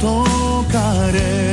tocaré.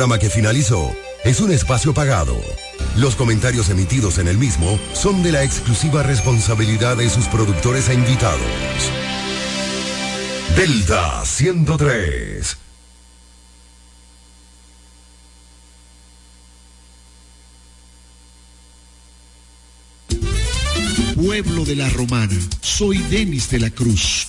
Programa que finalizó es un espacio pagado. Los comentarios emitidos en el mismo son de la exclusiva responsabilidad de sus productores e invitados. Delta 103. Pueblo de la Romana, soy Denis de la Cruz,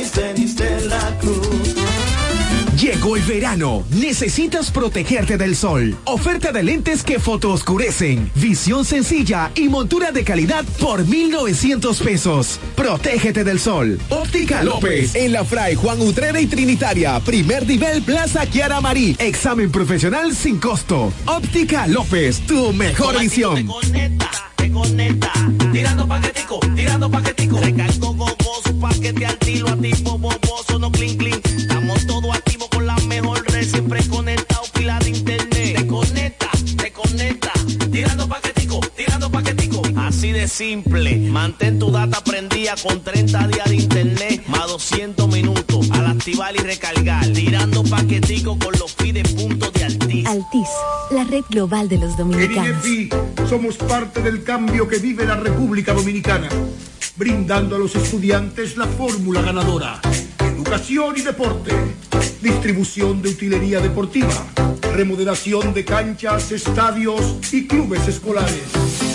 Llegó el verano. Necesitas protegerte del sol. Oferta de lentes que fotooscurecen. Visión sencilla y montura de calidad por 1,900 pesos. Protégete del sol. Óptica López. En la Fray Juan Utrera y Trinitaria. Primer nivel Plaza Kiara Marí. Examen profesional sin costo. Óptica López. Tu mejor visión. te conecta. Tirando paquetico, tirando paquetico. Recargo paquete al tiro, simple. Mantén tu data prendida con 30 días de internet, más 200 minutos. Al activar y recargar. Tirando paquetico con los pide puntos de Altis. Altis, la red global de los En dominicanos. INEFI somos parte del cambio que vive la República Dominicana, brindando a los estudiantes la fórmula ganadora. Educación y deporte, distribución de utilería deportiva, remodelación de canchas, estadios y clubes escolares,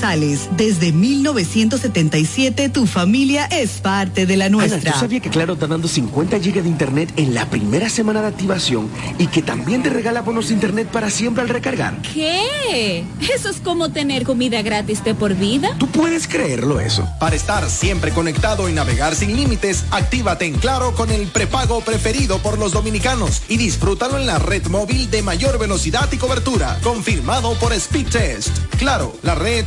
Desde 1977 tu familia es parte de la nuestra. Ana, ¿tú sabías que Claro está dando 50 GB de internet en la primera semana de activación y que también te regala bonos de internet para siempre al recargar? ¿Qué? Eso es como tener comida gratis de por vida. ¿Tú puedes creerlo eso? Para estar siempre conectado y navegar sin límites, actívate en Claro con el prepago preferido por los dominicanos y disfrútalo en la red móvil de mayor velocidad y cobertura, confirmado por Speedtest. Claro, la red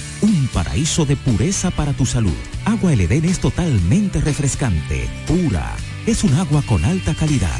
un paraíso de pureza para tu salud. Agua El Edén es totalmente refrescante, pura. Es un agua con alta calidad,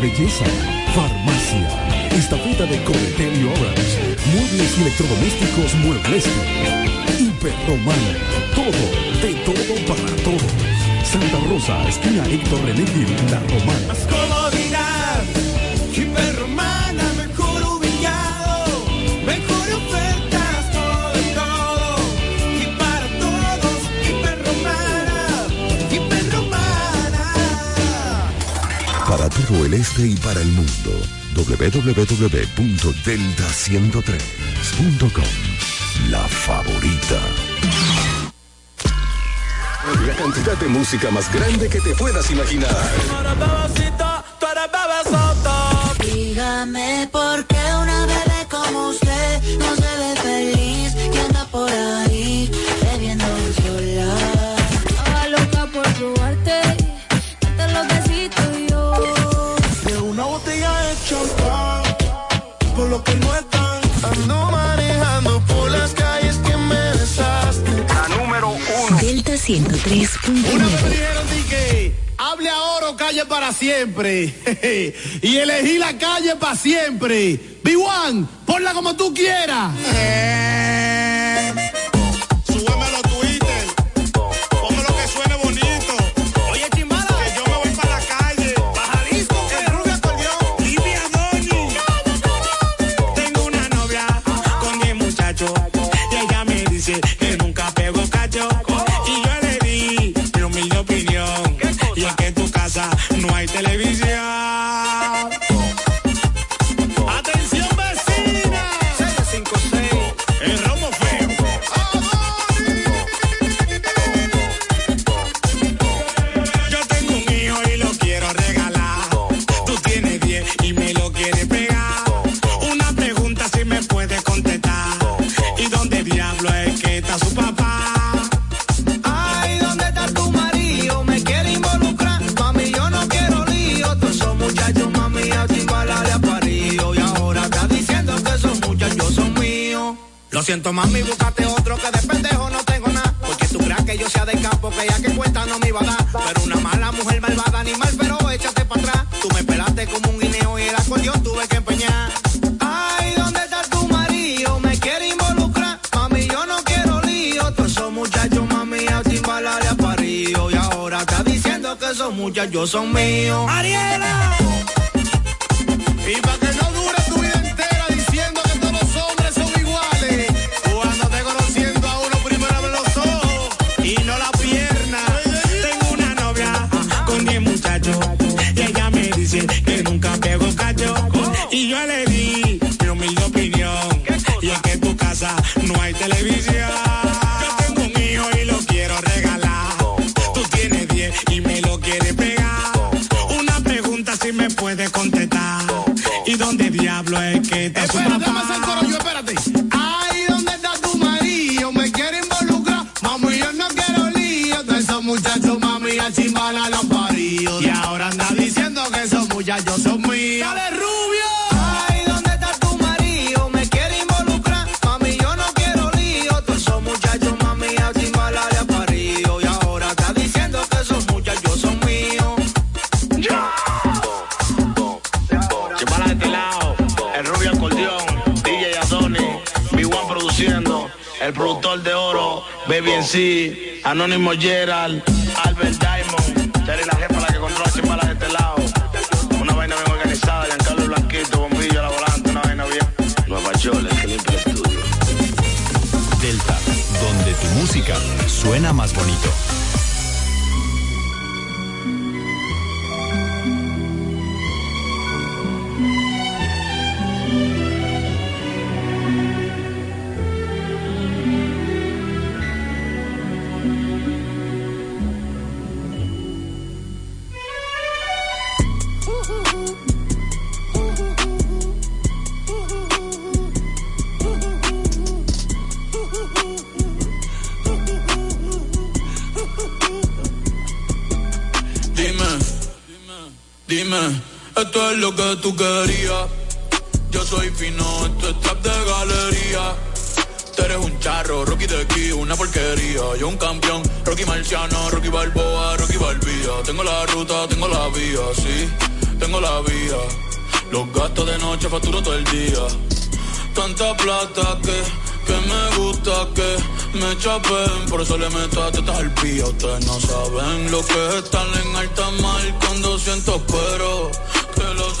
Belleza, Farmacia, Estafeta de y Orange, Muebles y Electrodomésticos Muebles, Hiperromana, todo, de todo para todos. Santa Rosa, esquina Héctor René La Romana. El este y para el mundo, www.delta103.com. La favorita. La cantidad de música más grande que te puedas imaginar. Dígame por qué 103.9. Una vez me dijeron di que hable ahora o calle para siempre. y elegí la calle para siempre. B1, ponla como tú quieras. Oro, Baby en sí, Anónimo Gerald, Albert Diamond, Terry la jefa la que controla Chimbala de este lado. Una vaina bien organizada, Giancarlo Blanquito, bombillo a la volante, una vaina bien. Nueva York, el que limpia el estudio. Delta, donde tu música suena más bonito. Tú querías. Yo soy fino, esto es trap de galería. Tú eres un charro, Rocky de aquí, una porquería. Yo un campeón, Rocky Marciano, Rocky Balboa, Rocky Balbía. Tengo la ruta, tengo la vía, sí, tengo la vía. Los gastos de noche facturo todo el día. Tanta plata que, que me gusta que me chapen. Por eso le meto a tetas al pía. Ustedes no saben lo que es estar en alta mar con 200 pero que los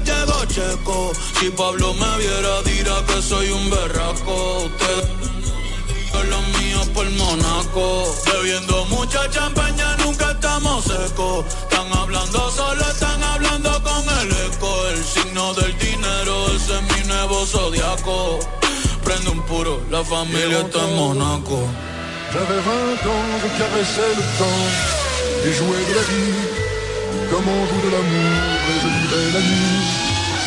llegó Checo. Si Pablo me viera, dirá que soy un berraco. Usted los míos por Monaco. Bebiendo mucha champaña, nunca estamos secos. Están hablando solo, están hablando con el eco. El signo del dinero, ese es mi nuevo zodiaco. Prende un puro, la familia está en Monaco. J'avais 20 ans, je caressais le temps. et de la vie, comme on joue de l'amour, et je vivais la nuit,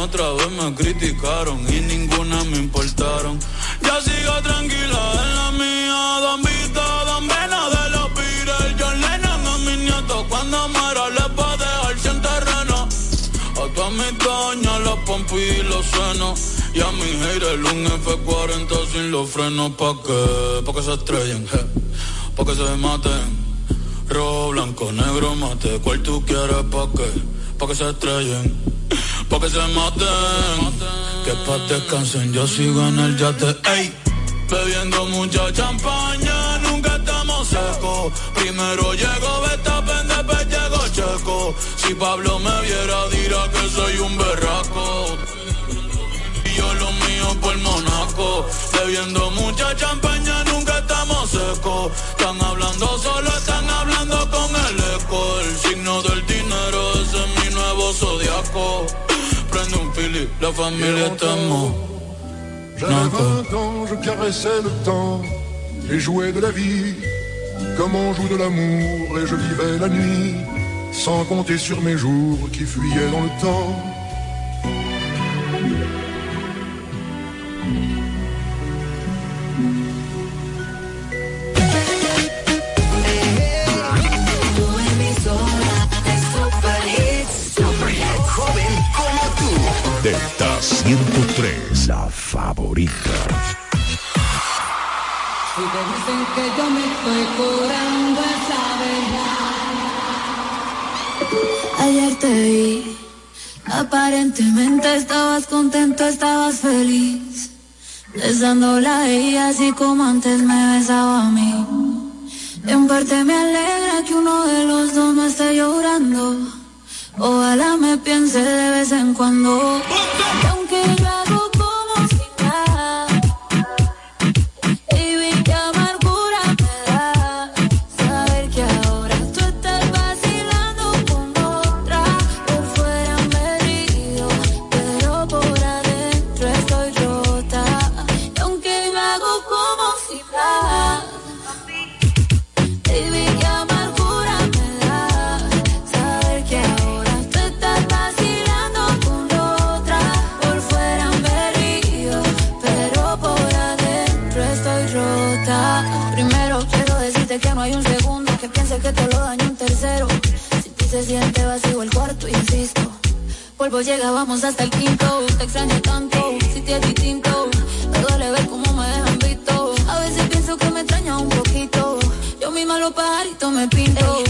Otra vez me criticaron y ninguna me importaron. Ya sigo tranquila en la mía. Don Vito, Don Vena de los Beatles. John Lennon a mis nietos. Cuando muera les va a dejar sin terreno. A todas mis doñas, los pompis y los senos. Y a mi haters un F40 sin los frenos. ¿Pa' qué? Pa' que se estrellen. Pa' que se maten. Rojo, blanco, negro, mate. ¿Cuál tú quieres? ¿Pa' qué? Pa' que se estrellen. Pa' que se maten. Que pa' descansen, yo sigo en el yate. Ey, bebiendo mucha champaña, nunca estamos secos. Primero llego Betapen, después llego Checo. Si Pablo me viera, dirá que soy un berraco. Y yo lo mío por Monaco. Bebiendo mucha champaña, nunca estamos secos. Están hablando solo, están hablando con el eco. El signo del dinero, ese es mi nuevo zodiaco. Un la familia estamos. J'avais 20 ans, je caressais le temps et jouais de la vie, comme on joue de l'amour, et je vivais la nuit, sans compter sur mes jours qui fuyaient dans le temps. Delta 103, la favorita. Si te dicen que yo me estoy curando esa verdad. Ayer te vi, aparentemente estabas contento, estabas feliz. Besándola a ella así como antes me besaba a mí. En parte me alegra que uno de los dos no esté llorando. Ojalá me piense de vez en cuando. Aunque yo hago se siente vacío el cuarto, insisto. Polvo llega, vamos hasta el quinto. Te extraño tanto, si te es distinto. Me duele ver cómo me dejan visto. A veces pienso que me extraña un poquito. Yo misma los pajaritos me pinto.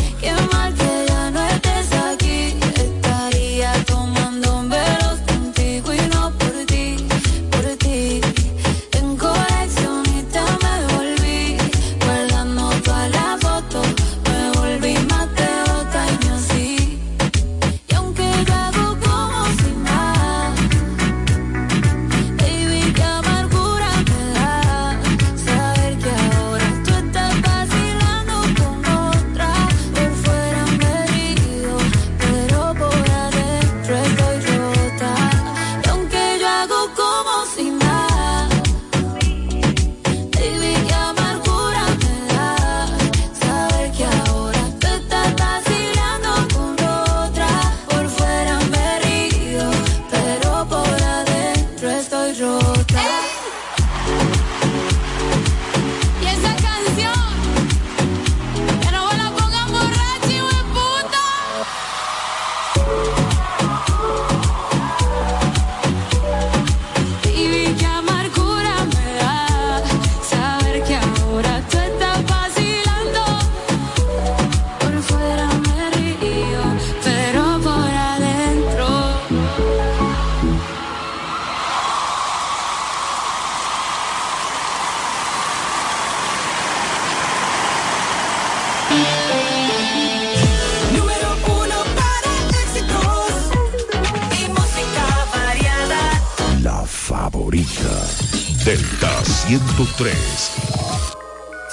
Delta 103.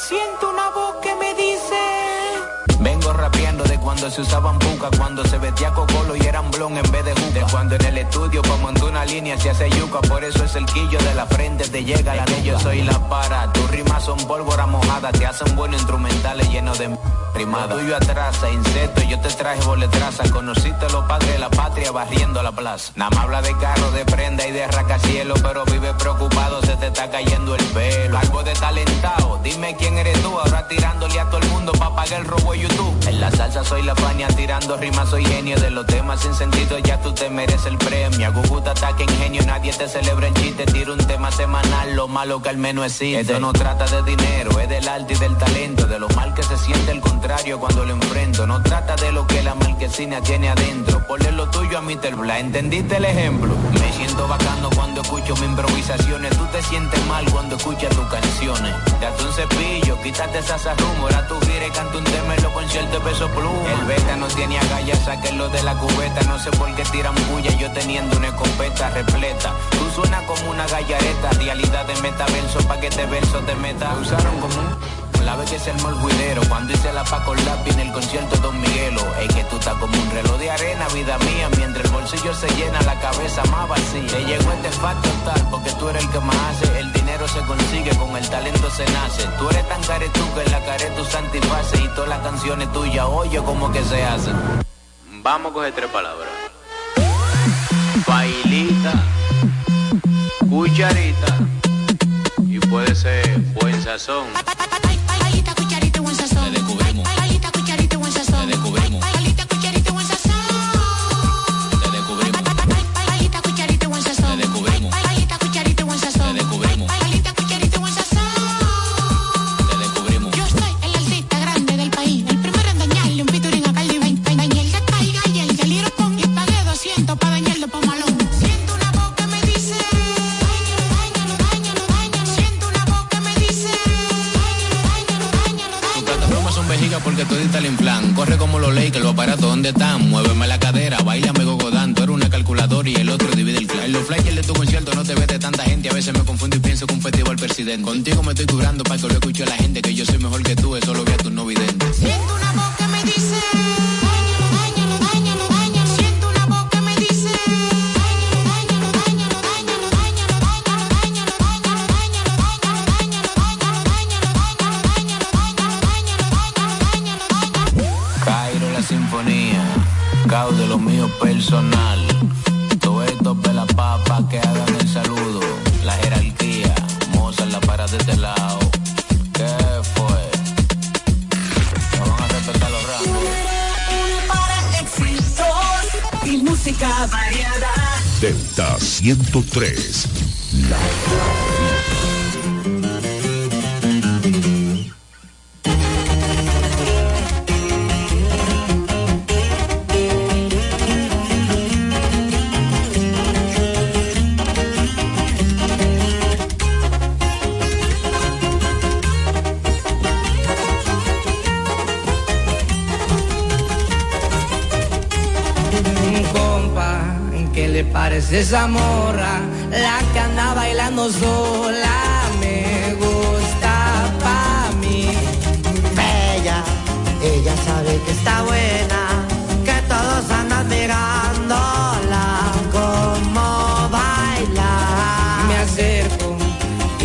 Siento una voz que me dice... De cuando se usaban buca, cuando se vestía cocolo y eran blon en vez de juca. De cuando en el estudio pa' una línea se hace yuca, por eso es el quillo de la frente te llega la de yo soy la para. Tus rimas son pólvora mojada, te hacen buenos instrumentales llenos de rimada. Tuyo atrasa, insecto, yo te traje boletraza. Conociste los padres de la patria barriendo la plaza. Nada más habla de carro, de prenda y de racacielo, pero vive preocupado, se te está cayendo el pelo. Algo de talentado, dime quién eres tú, ahora tirándole a todo el mundo pa' pagar el robo de YouTube. La salsa soy la fania, tirando rimas soy genio de los temas sin sentido, ya tú te mereces el premio. Guguta ataque ingenio, nadie te celebra en chiste, tiro un tema semanal, lo malo que al menos existe. Esto no trata de dinero, es del arte y del talento, de lo mal que se siente el contrario cuando lo enfrento. No trata de lo que la marquesina tiene adentro, ponle lo tuyo a Mr. Bla, ¿entendiste el ejemplo? Me siento bacano cuando escucho mis improvisaciones, tú te sientes mal cuando escuchas tus canciones. Date un cepillo, quítate esas arrumoras, tú gires, canta un tema en los conciertos El beta no tiene agallas, sáquenlo de la cubeta, no sé por qué tiran bulla, yo teniendo una escopeta repleta. Tú suenas como una gallareta, realidad de metaverso, pa' que te verso te meta. Me usaron como un la vez que armó el juidero Cuando hice la Paco Lápiz en el concierto Don Miguelo Es que tú estás como un reloj de arena, vida mía Mientras el bolsillo se llena, la cabeza más vacía Te llegó este facto tal porque tú eres el que más hace El dinero se consigue, con el talento se nace. Tú eres tan caretú que en la care tu satisface Y todas las canciones tuyas, oye como que se hacen. Vamos a coger tres palabras. Bailita Cucharita Y puede ser buen sazón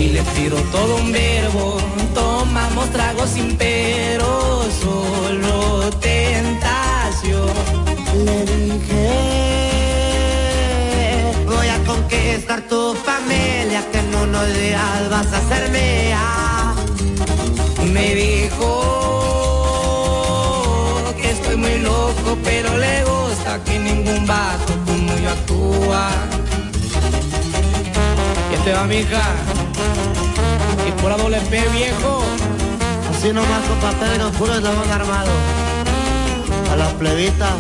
y le tiro todo un verbo. Tomamos tragos sin pero, solo tentación. Le dije, voy a conquistar tu familia, que en unos días vas a ser mía. Me dijo que estoy muy loco, pero le gusta que ningún vato como yo actúa. ¿Qué te va, mija? Y por la doble P, viejo. Así nomás con papel no puro y van armado. A las plebitas.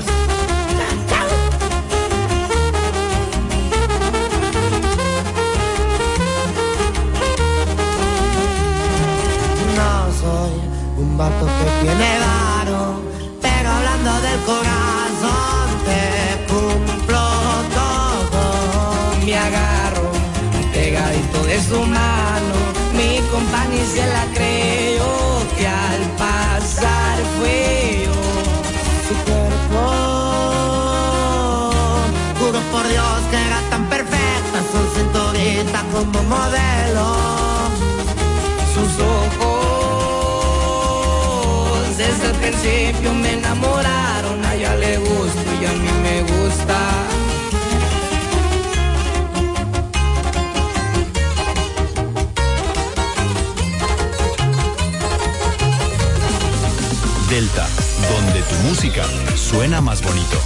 No soy un vato que tiene varo, pero hablando del corazón te cumplo todo. Me agarro pegadito de su mano, mi compa ni se la creyó que al pasar fue yo. Su cuerpo, juro por Dios que era tan perfecta, su cinturita como modelo. Sus ojos desde el principio me enamoraron, a ella le gusto y a mí me gusta. Música suena más bonito.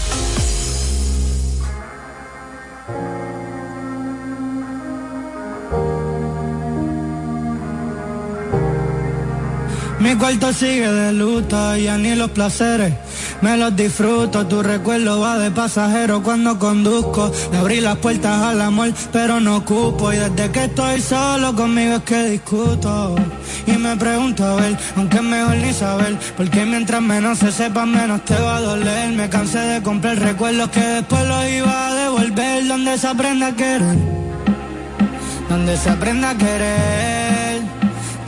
Mi cuarto sigue de luto, ya ni los placeres me los disfruto. Tu recuerdo va de pasajero cuando conduzco. Le abrí las puertas al amor, pero no ocupo. Y desde que estoy solo conmigo es que discuto. Y me pregunto a ver, aunque mejor ni saber, porque mientras menos se sepa, menos te va a doler. Me cansé de comprar recuerdos que después los iba a devolver. Donde se aprenda a querer, donde se aprenda a querer.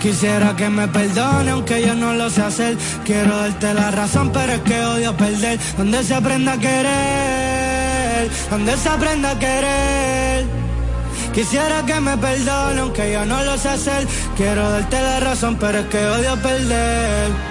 Quisiera que me perdone aunque yo no lo sé hacer Quiero darte la razón pero es que odio perder Donde se aprenda a querer Donde se aprenda a querer Quisiera que me perdone aunque yo no lo sé hacer. Quiero darte la razón pero es que odio perder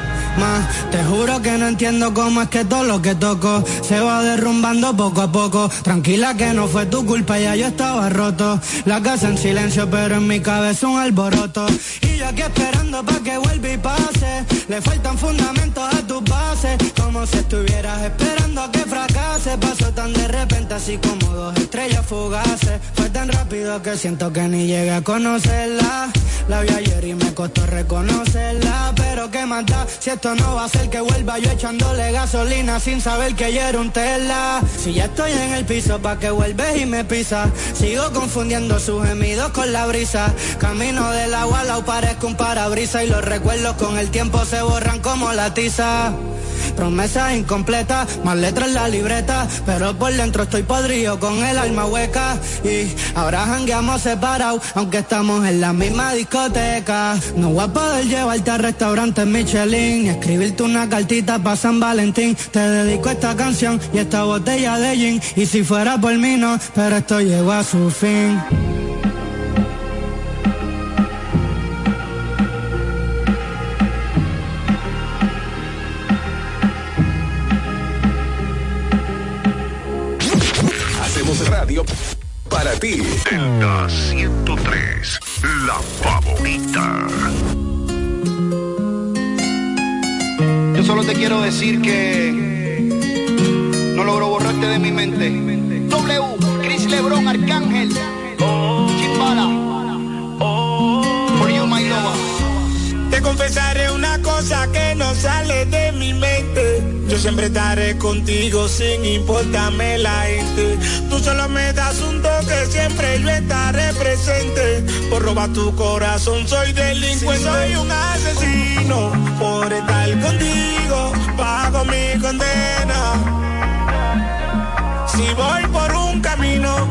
te juro que no entiendo cómo es que todo lo que toco se va derrumbando poco a poco. Tranquila que no fue tu culpa, ya yo estaba roto. La casa en silencio, pero en mi cabeza un alboroto. Y yo aquí esperando pa' que vuelva y pase. Le faltan fundamentos a tus bases. Como si estuvieras esperando a que fracase. Pasó tan de repente, así como dos estrellas fugaces. Fue tan rápido que siento que ni llegué a conocerla. La vi ayer y me costó reconocerla. Pero qué mata, si esto no va a ser que vuelva yo echándole gasolina sin saber que yo era un tela. Si ya estoy en el piso, pa' que vuelves y me pisa. Sigo confundiendo sus gemidos con la brisa. Camino del agua, la parezco un parabrisa. Y los recuerdos con el tiempo se borran como la tiza. Promesas incompletas, más letras en la libreta, pero por dentro estoy podrido con el alma hueca. Y ahora jangueamos separados, aunque estamos en la misma discoteca. No voy a poder llevarte a restaurantes Michelin, ni escribirte una cartita para San Valentín. Te dedico esta canción y esta botella de gin. Y si fuera por mí no, pero esto llegó a su fin. Radio para ti. Delta 103, la favorita. Yo solo te quiero decir que no logro borrarte de mi mente. W, Chris Lebron, Arcángel, Chimbala, Yo siempre estaré contigo sin importarme la gente. Tú solo me das un toque, siempre yo estaré presente. Por robar tu corazón soy delincuente. Soy un asesino por estar contigo. Pago mi condena. Si voy por un camino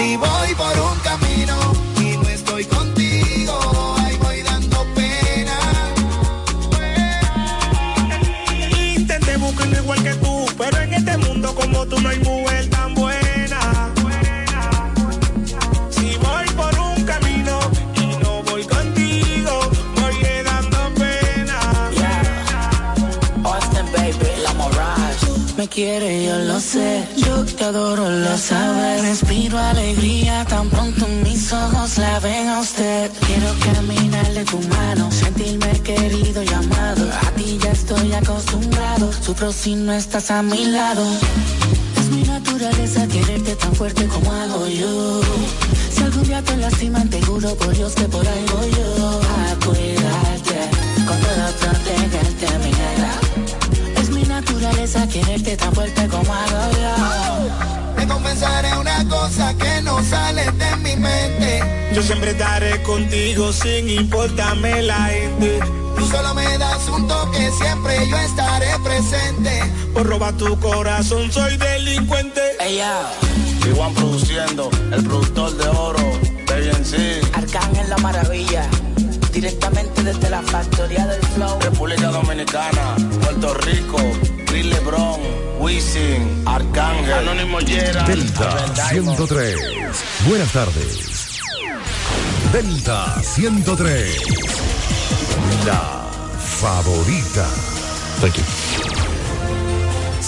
Si voy por un camino y no estoy contigo, ahí voy dando pena. Intenté buscarlo igual que tú, pero en este mundo como tú no hay mujer tan buena. Si voy por un camino y no voy contigo, voy dando pena. Austin, baby, la Mirage. Me quiere, yo lo sé. Yo te adoro, lo sabes. Respiro alegría tan pronto mis ojos la ven a usted. Quiero caminarle tu mano, sentirme querido y amado. A ti ya estoy acostumbrado. Sufro si no estás a mi lado. Es mi naturaleza quererte tan fuerte como hago yo. Si algún día te lastiman, te juro por Dios que por voy yo. Quererte tan fuerte como hago yo. Te confesaré una cosa que no sale de mi mente. Yo siempre estaré contigo sin importarme la gente. Tú solo me das un toque, siempre yo estaré presente. Por robar tu corazón soy delincuente. Iguan produciendo, el productor de oro, sí. Arcángel la maravilla, directamente desde la factoría del flow. República Dominicana, Puerto Rico, Chris Lebron, Wisin, Arcángel, Anónimo Yera, Delta 103. Buenas tardes. Delta 103. La favorita.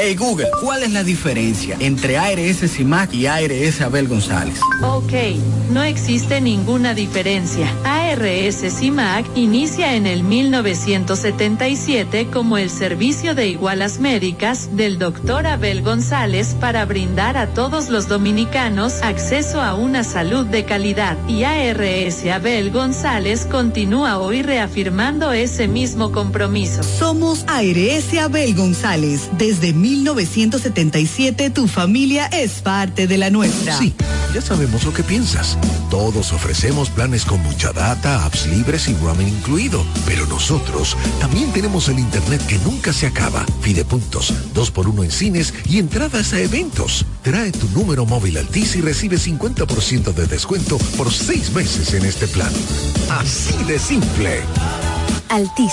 Hey Google, ¿cuál es la diferencia entre ARS CIMAC y ARS Abel González? Ok, no existe ninguna diferencia. CIMAC inicia en el 1977 como el servicio de igualas médicas del doctor Abel González para brindar a todos los dominicanos acceso a una salud de calidad. Y ARS Abel González continúa hoy reafirmando ese mismo compromiso. Somos ARS Abel González. Desde 1977 tu familia es parte de la nuestra. Sí, ya sabemos lo que piensas. Todos ofrecemos planes con mucha data, apps libres y roaming incluido. Pero nosotros también tenemos el internet que nunca se acaba. Fidepuntos, dos por uno en cines y entradas a eventos. Trae tu número móvil Altis y recibe 50% de descuento por seis meses en este plan. Así de simple. Altis,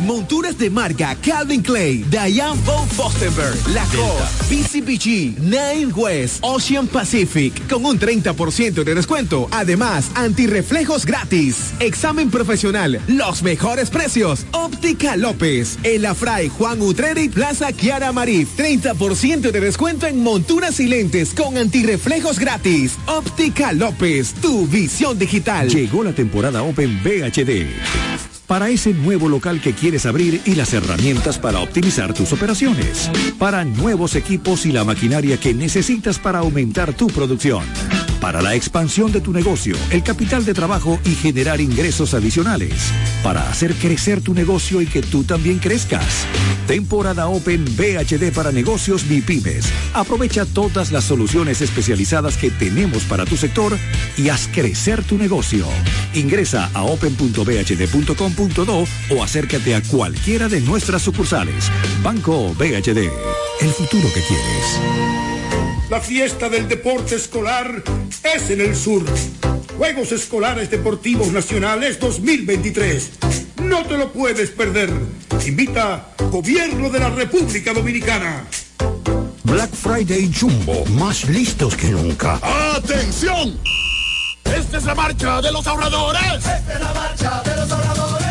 Monturas de marca Calvin Clay, Diane von Fostenberg, Lacoste, BCBG, Nine West, Ocean Pacific, con un 30% de descuento. Además, antirreflejos gratis. Examen profesional, los mejores precios. Óptica López, El Afray Juan Utreri, Plaza Kiara Marif. 30% de descuento en monturas y lentes con antirreflejos gratis. Óptica López, tu visión digital. Llegó la temporada Open VHD. Para ese nuevo local que quieres abrir y las herramientas para optimizar tus operaciones, para nuevos equipos y la maquinaria que necesitas para aumentar tu producción, para la expansión de tu negocio, el capital de trabajo y generar ingresos adicionales, para hacer crecer tu negocio y que tú también crezcas. Temporada Open BHD para negocios MIPIMES. Aprovecha todas las soluciones especializadas que tenemos para tu sector y haz crecer tu negocio. Ingresa a o acércate a cualquiera de nuestras sucursales. Banco BHD, el futuro que quieres. La fiesta del deporte escolar es en el sur. Juegos Escolares Deportivos Nacionales 2023. No te lo puedes perder. Invita Gobierno de la República Dominicana. Black Friday Jumbo, más listos que nunca. ¡Atención! Esta es la marcha de los ahorradores. Esta es la marcha de los ahorradores.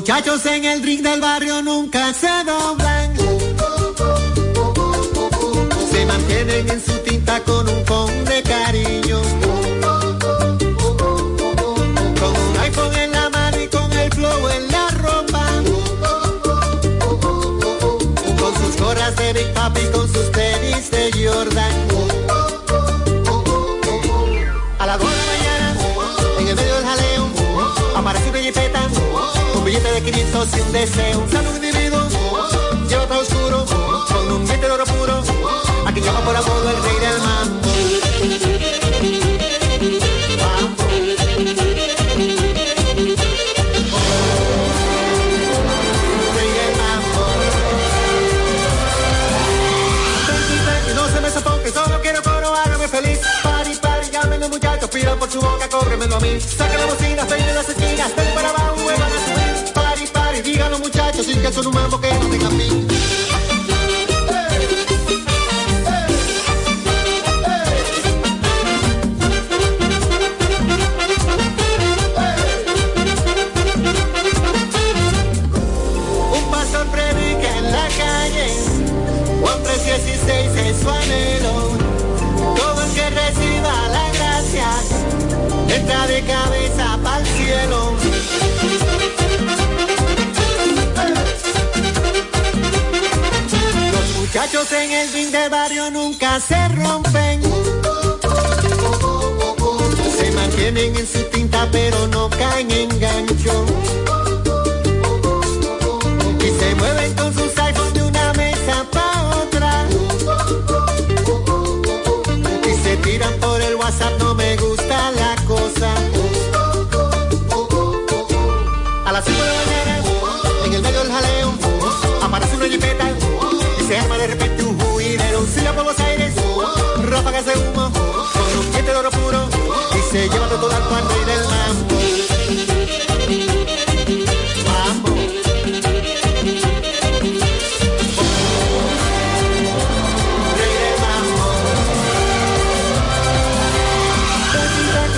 Muchachos en el ring del barrio nunca se doblan. Se mantienen en su tinta con un con de cariño. mundo sin deseo. Un salón individuo, lleva para oscuro, con un diente de oro puro. Aquí llama por apodo el rey del mambo. Feliz, party, party, llámenme muchachos, pidan por su boca, cóbremelo a mí, saca la bocina. Son un mambo que no tenga fin. En el fin de barrio nunca se rompen. Se mantienen en su tinta pero no caen en gancho. Y se mueven con sus iPhones de una mesa pa' otra. Y se tiran por el WhatsApp, se lleva todo al cuarto y del mambo. Mambo.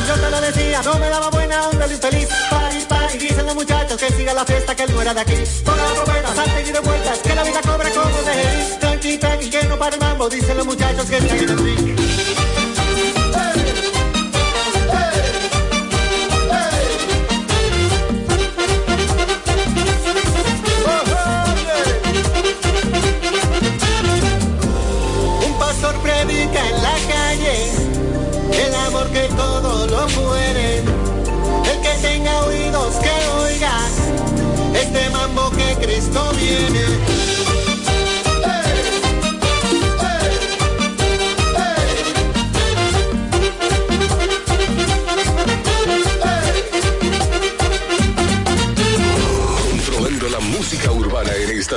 Yo te lo decía, no me daba buena onda el infeliz. Pari, pari, dicen los muchachos que siga la fiesta, que él no era de aquí. Toda la trompeta, salten y de vueltas, que la vida cobra como de Tranqui, tranqui, que no para el mambo, dicen los muchachos que están en el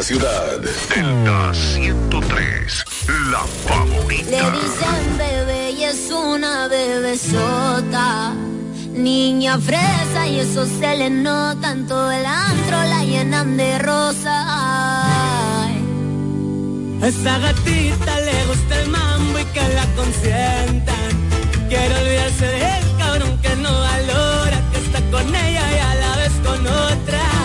ciudad. Delta 103, la Le favorita. dicen bebé y es una bebesota. Niña fresa y eso se le nota en todo el antro, la llenan de rosa. A esa gatita le gusta el mambo y que la consientan. Quiero olvidarse del cabrón que no valora, que está con ella y a la vez con otra.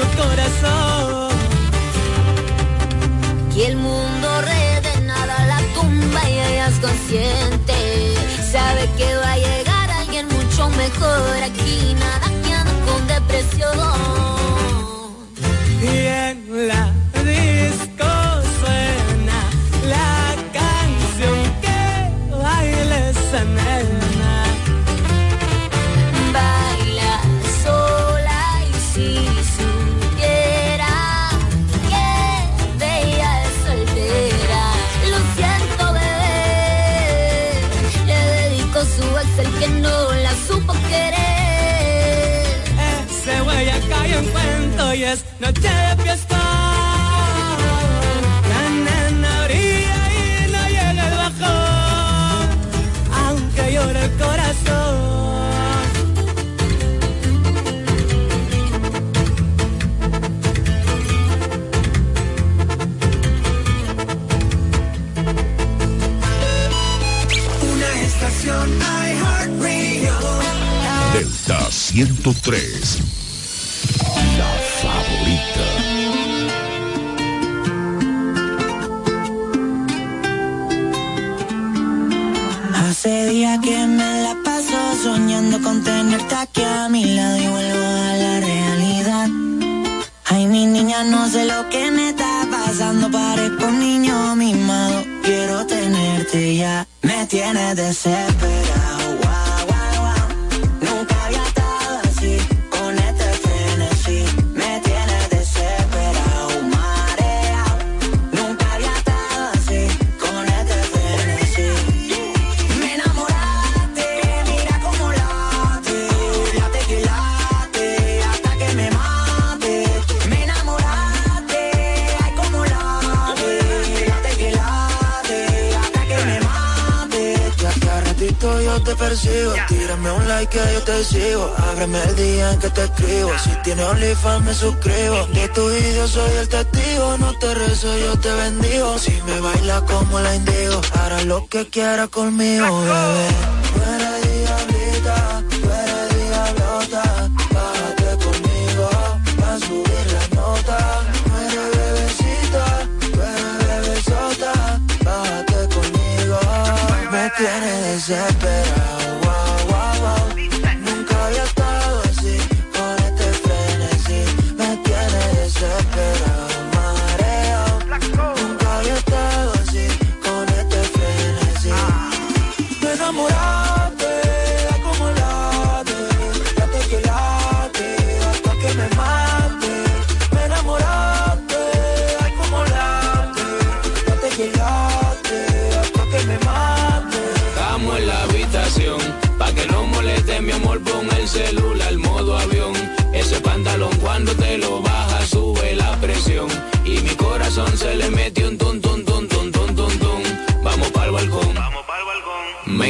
Su corazón. Y el mundo rede nada la tumba y ella es consciente. Sabe que va a llegar alguien mucho mejor aquí, nada que anda con depresión. es noche de fiesta. La nena orilla y no llega el bajón, aunque llora el corazón. Una estación iHeartRadio. Delta 103. desesperar like que yo te sigo. Ábreme el día en que te escribo. Si tienes OnlyFans me suscribo. De tu video soy el testigo. No te rezo, yo te bendigo. Si me baila como la indigo Hará lo que quiera conmigo, bebé. Tú eres diablita, tú eres diablota. Bájate conmigo Pa' subir la nota. Tú eres bebecita, tú eres bebesota. Bájate conmigo. Me tienes desesperado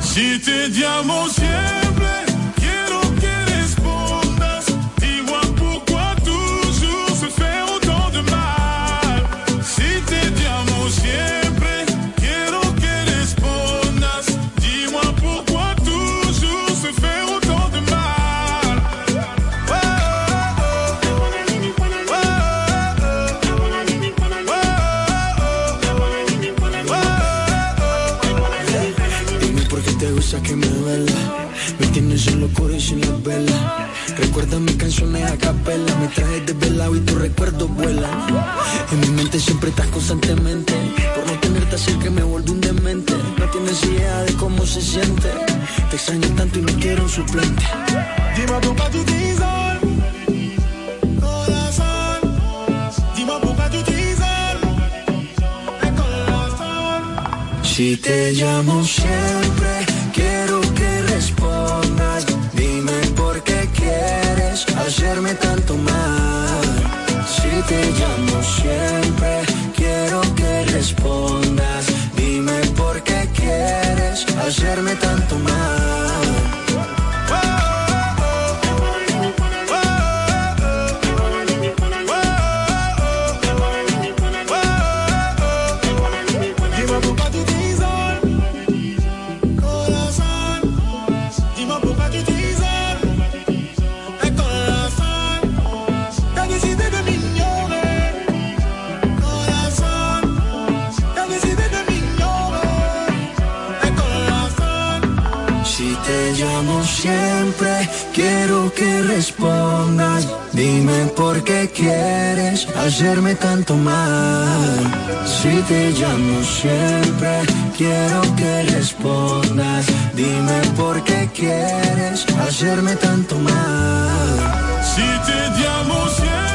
Si t'es diamant ciel recuerdos vuelan. En mi mente siempre estás constantemente. Por no tenerte cerca me vuelvo un demente. No tienes idea de cómo se siente. Te extraño tanto y no quiero un suplente. Dime por qué tú dices, corazón. Dime por qué tú dices, corazón. Si te llamo siempre, quiero que respondas. Dime por qué quieres hacerme tanto mal que te llamo siempre, quiero que respondas. Dime por qué quieres hacerme tanto mal. Dime por qué quieres hacerme tanto mal. Si te llamo siempre, quiero que respondas. Dime por qué quieres hacerme tanto mal. Si te llamo siempre.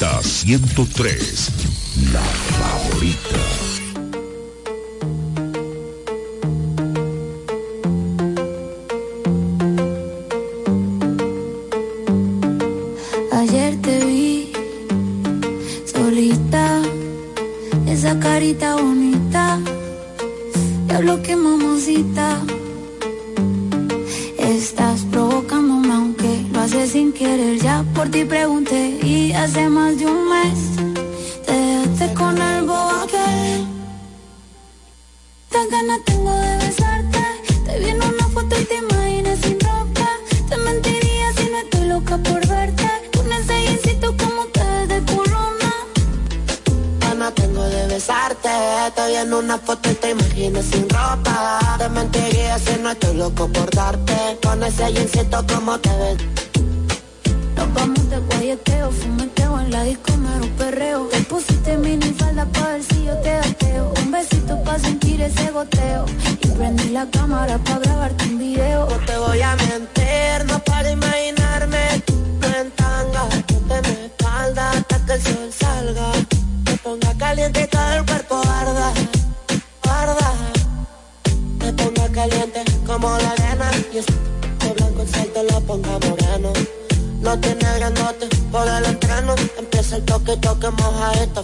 103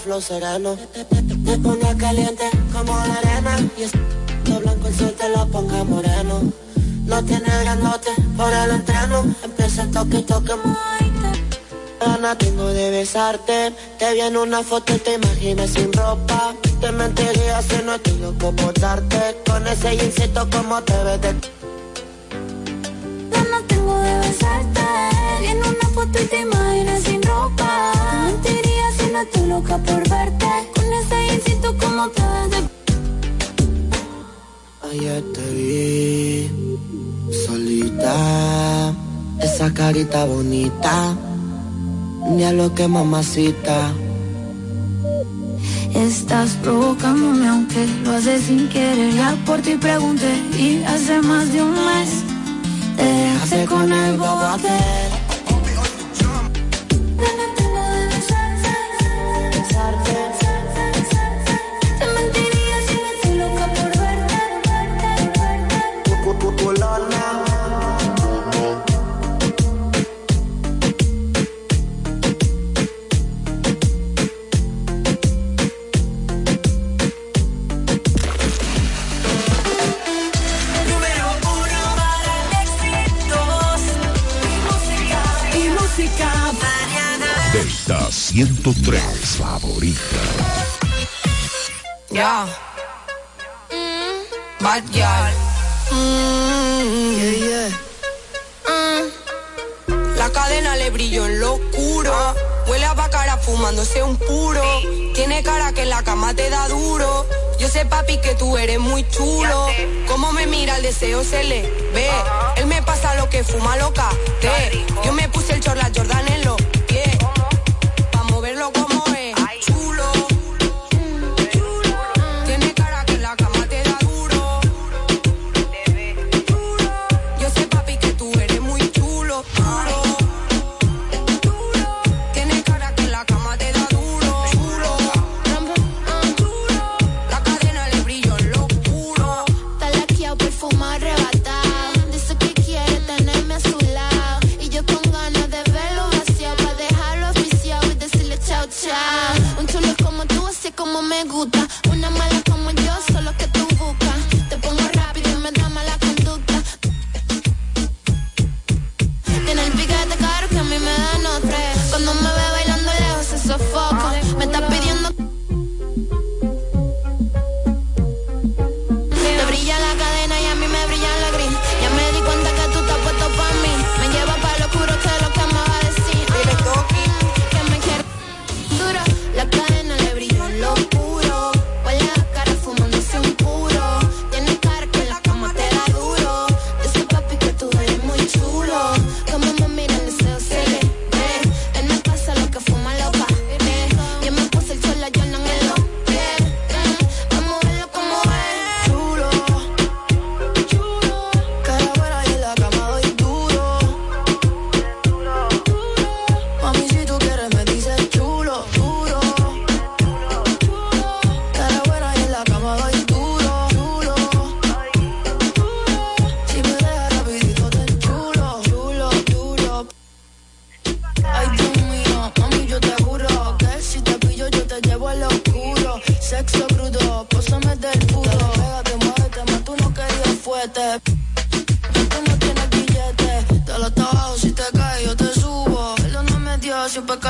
flow sereno. Te ponga caliente como la arena. Y es blanco el sol te lo ponga moreno. No tiene grandote por el entreno. Empieza el toque, toque, moja Gana tengo de besarte. Te vi en una foto y te imaginas sin ropa. Te mentiría si no estoy loco por darte. Con ese jeansito como te ves de tengo de besarte. Vi en una foto y te imaginas sin ropa. Estoy loca por verte. Con ese jeansito como te Ayer te vi solita, esa carita bonita, ni a lo que mamacita. Estás provocándome aunque lo haces sin querer Ya por ti pregunté y hace más de un mes Te dejaste con el bobo aquel 103, favorita. Ya. Bad girl. Mm. Mm. La cadena le brilló en lo oscuro. Huele a bacara fumándose un puro. Tiene cara que en la cama te da duro. Yo sé, papi, que tú eres muy chulo. Como me mira el deseo se le ve. Él me pasa lo que fuma loca. Te. Yo me puse el chorla Jordan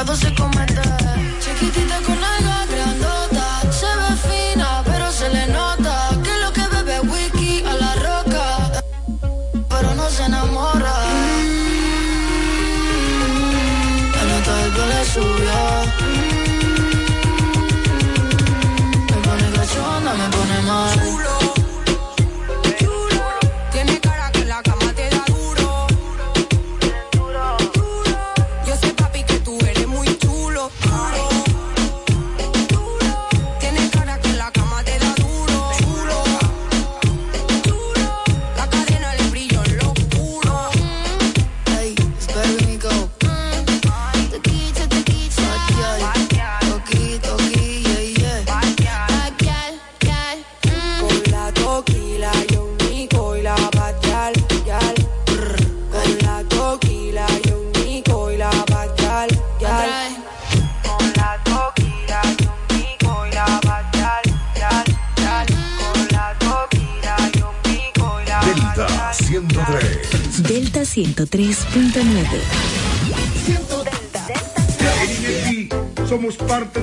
Dios, si un pecado se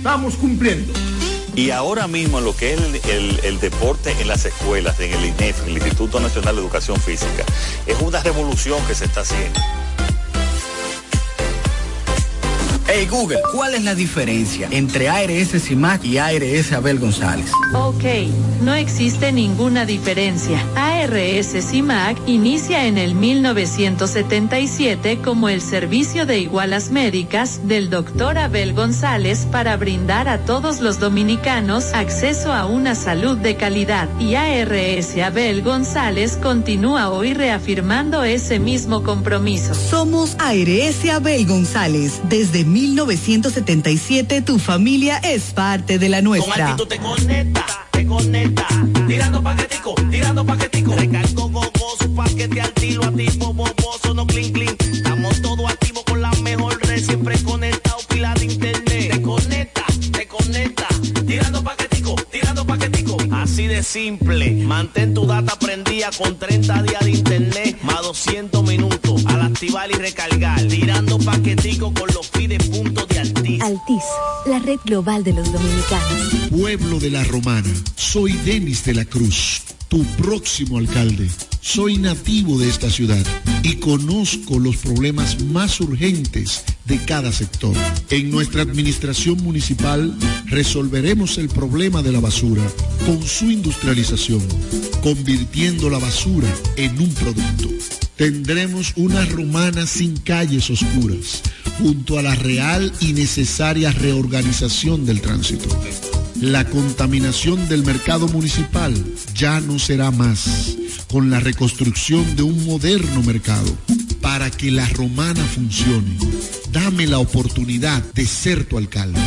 estamos cumpliendo. Y ahora mismo lo que es el, el- el deporte en las escuelas, en el INEF, el Instituto Nacional de Educación Física, es una revolución que se está haciendo. Hey Google, ¿cuál es la diferencia entre ARS CIMAC y ARS Abel González? Ok, no existe ninguna diferencia. ARS CIMAC inicia en el 1977 como el servicio de igualas médicas del doctor Abel González para brindar a todos los dominicanos acceso a una salud de calidad. Y ARS Abel González continúa hoy reafirmando ese mismo compromiso. Somos ARS Abel González. Desde 1977 tu familia es parte de la nuestra. te conecta, te conecta. Tirando paquetico, tirando paquetico. Recargo gogoso, paquete al tiro, activo, boboso, no clean, clean. Estamos todos activos con la mejor red, siempre conectado, pila de internet. Te conecta, te conecta. Tirando paquetico, tirando paquetico. Así de simple. Mantén tu data prendida con 30 días de internet, más 200 minutos. Al activar y recargar. Tirando paquetico con los Altis, la red global de los dominicanos. Pueblo de la Romana, soy Denis de la Cruz, tu próximo alcalde. Soy nativo de esta ciudad y conozco los problemas más urgentes de cada sector. En nuestra administración municipal resolveremos el problema de la basura con su industrialización, convirtiendo la basura en un producto. Tendremos una romana sin calles oscuras, junto a la real y necesaria reorganización del tránsito. La contaminación del mercado municipal ya no será más con la reconstrucción de un moderno mercado. Para que la romana funcione, dame la oportunidad de ser tu alcalde.